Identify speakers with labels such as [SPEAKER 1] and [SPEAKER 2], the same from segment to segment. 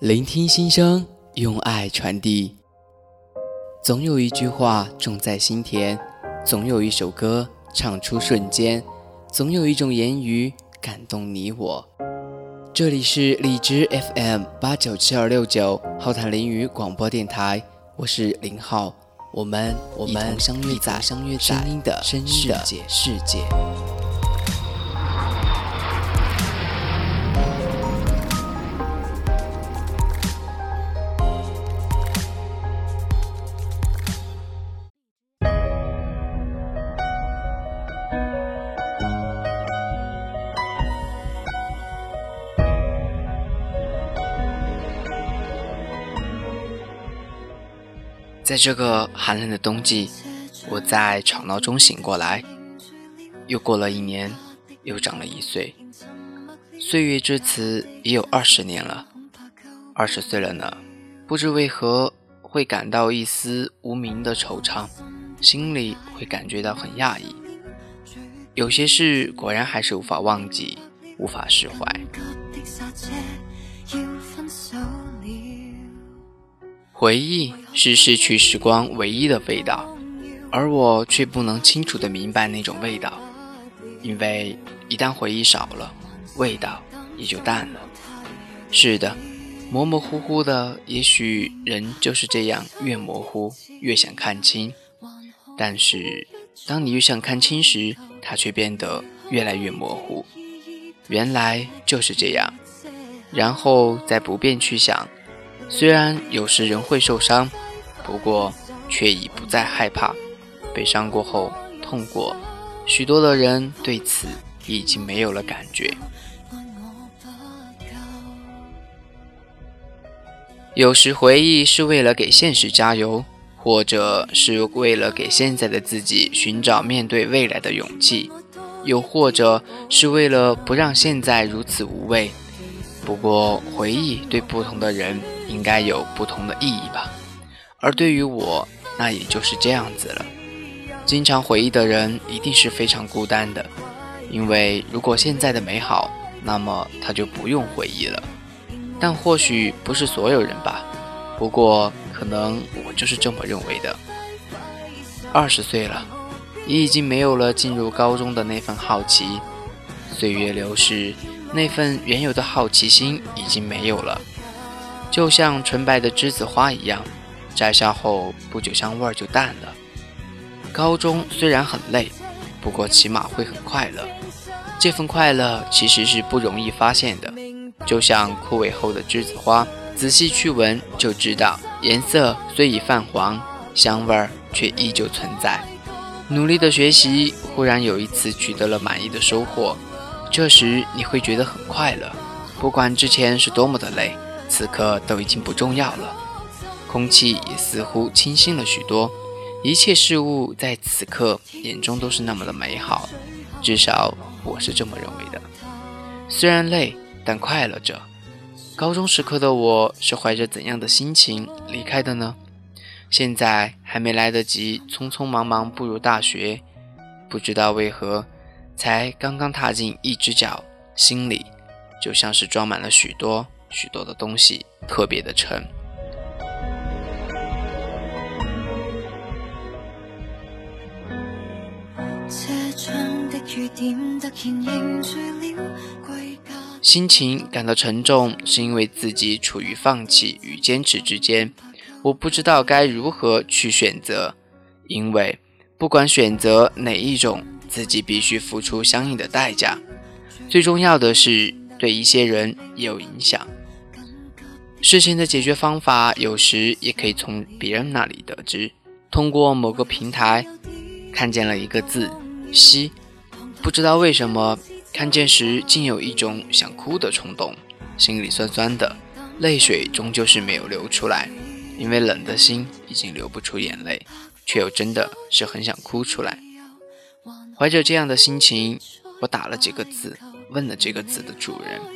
[SPEAKER 1] 聆听心声，用爱传递。总有一句话种在心田，总有一首歌唱出瞬间，总有一种言语感动你我。这里是荔枝 FM 八九七二六九浩谈林语广播电台，我是林浩，我们我们相约在相约在声音的世界世界。在这个寒冷的冬季，我在吵闹中醒过来。又过了一年，又长了一岁。岁月至此已有二十年了，二十岁了呢，不知为何会感到一丝无名的惆怅，心里会感觉到很讶异。有些事果然还是无法忘记，无法释怀。回忆是逝去时光唯一的味道，而我却不能清楚地明白那种味道，因为一旦回忆少了，味道也就淡了。是的，模模糊糊的，也许人就是这样，越模糊越想看清。但是，当你越想看清时，它却变得越来越模糊。原来就是这样，然后再不便去想。虽然有时人会受伤，不过却已不再害怕。被伤过后，痛过，许多的人对此已经没有了感觉。有时回忆是为了给现实加油，或者是为了给现在的自己寻找面对未来的勇气，又或者是为了不让现在如此无味。不过，回忆对不同的人。应该有不同的意义吧，而对于我，那也就是这样子了。经常回忆的人一定是非常孤单的，因为如果现在的美好，那么他就不用回忆了。但或许不是所有人吧，不过可能我就是这么认为的。二十岁了，你已经没有了进入高中的那份好奇，岁月流逝，那份原有的好奇心已经没有了。就像纯白的栀子花一样，摘下后不久香味儿就淡了。高中虽然很累，不过起码会很快乐。这份快乐其实是不容易发现的，就像枯萎后的栀子花，仔细去闻就知道，颜色虽已泛黄，香味儿却依旧存在。努力的学习，忽然有一次取得了满意的收获，这时你会觉得很快乐，不管之前是多么的累。此刻都已经不重要了，空气也似乎清新了许多，一切事物在此刻眼中都是那么的美好，至少我是这么认为的。虽然累，但快乐着。高中时刻的我是怀着怎样的心情离开的呢？现在还没来得及匆匆忙忙步入大学，不知道为何，才刚刚踏进一只脚，心里就像是装满了许多。许多的东西特别的沉。心情感到沉重，是因为自己处于放弃与坚持之间，我不知道该如何去选择，因为不管选择哪一种，自己必须付出相应的代价。最重要的是，对一些人也有影响。事情的解决方法，有时也可以从别人那里得知。通过某个平台，看见了一个字“西”，不知道为什么，看见时竟有一种想哭的冲动，心里酸酸的，泪水终究是没有流出来，因为冷的心已经流不出眼泪，却又真的是很想哭出来。怀着这样的心情，我打了几个字，问了这个字的主人。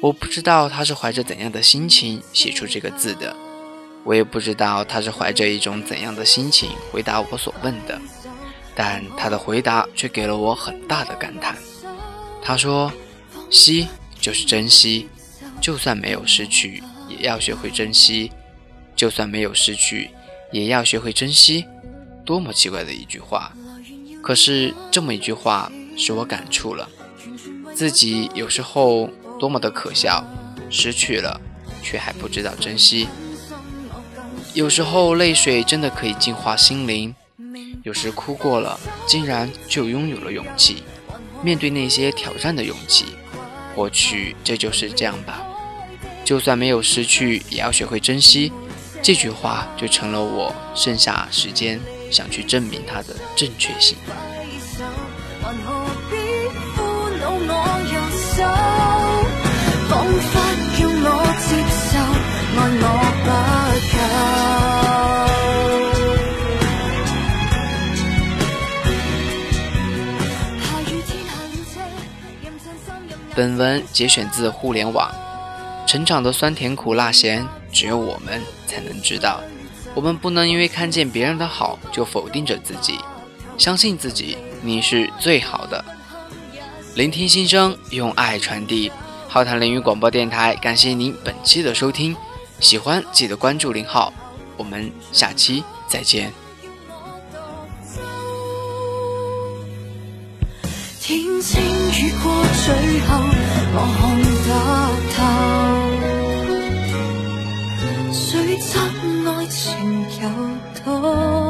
[SPEAKER 1] 我不知道他是怀着怎样的心情写出这个字的，我也不知道他是怀着一种怎样的心情回答我所问的，但他的回答却给了我很大的感叹。他说：“惜就是珍惜，就算没有失去，也要学会珍惜，就算没有失去，也要学会珍惜。多么奇怪的一句话！可是这么一句话使我感触了，自己有时候多么的可笑，失去了却还不知道珍惜。有时候泪水真的可以净化心灵，有时哭过了，竟然就拥有了勇气，面对那些挑战的勇气。或许这就是这样吧。就算没有失去，也要学会珍惜。这句话就成了我剩下时间想去证明它的正确性。本文节选自互联网，成长的酸甜苦辣咸，只有我们才能知道。我们不能因为看见别人的好就否定着自己，相信自己，你是最好的。聆听心声，用爱传递。浩谈凌云广播电台，感谢您本期的收听，喜欢记得关注林浩，我们下期再见。天星雨过最后，我看得透，谁责爱情有多？